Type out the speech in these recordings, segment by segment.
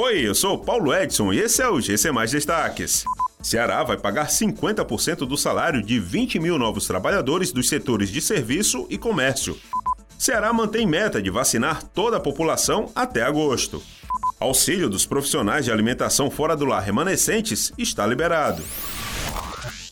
Oi, eu sou Paulo Edson e esse é o GC Mais Destaques. Ceará vai pagar 50% do salário de 20 mil novos trabalhadores dos setores de serviço e comércio. Ceará mantém meta de vacinar toda a população até agosto. Auxílio dos profissionais de alimentação fora do lar remanescentes está liberado.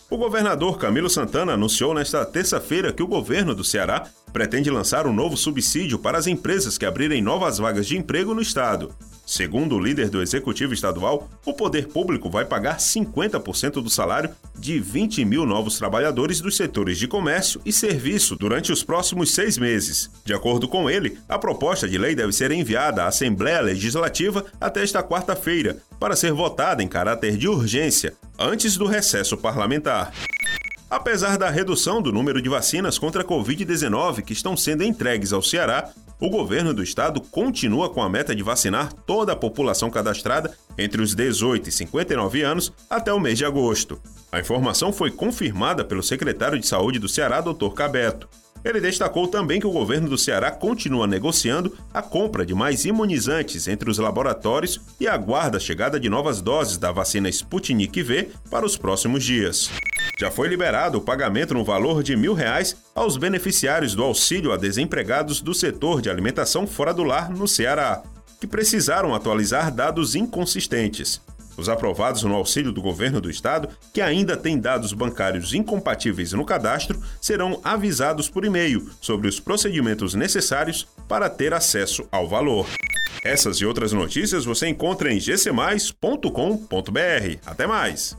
O governador Camilo Santana anunciou nesta terça-feira que o governo do Ceará pretende lançar um novo subsídio para as empresas que abrirem novas vagas de emprego no estado. Segundo o líder do executivo estadual, o poder público vai pagar 50% do salário de 20 mil novos trabalhadores dos setores de comércio e serviço durante os próximos seis meses. De acordo com ele, a proposta de lei deve ser enviada à Assembleia Legislativa até esta quarta-feira, para ser votada em caráter de urgência, antes do recesso parlamentar. Apesar da redução do número de vacinas contra a Covid-19 que estão sendo entregues ao Ceará, o governo do estado continua com a meta de vacinar toda a população cadastrada entre os 18 e 59 anos até o mês de agosto. A informação foi confirmada pelo secretário de Saúde do Ceará, Dr. Cabeto. Ele destacou também que o governo do Ceará continua negociando a compra de mais imunizantes entre os laboratórios e aguarda a chegada de novas doses da vacina Sputnik V para os próximos dias. Já foi liberado o pagamento no valor de mil reais aos beneficiários do auxílio a desempregados do setor de alimentação fora do lar no Ceará, que precisaram atualizar dados inconsistentes. Os aprovados no auxílio do governo do estado, que ainda têm dados bancários incompatíveis no cadastro, serão avisados por e-mail sobre os procedimentos necessários para ter acesso ao valor. Essas e outras notícias você encontra em gcmais.com.br. Até mais!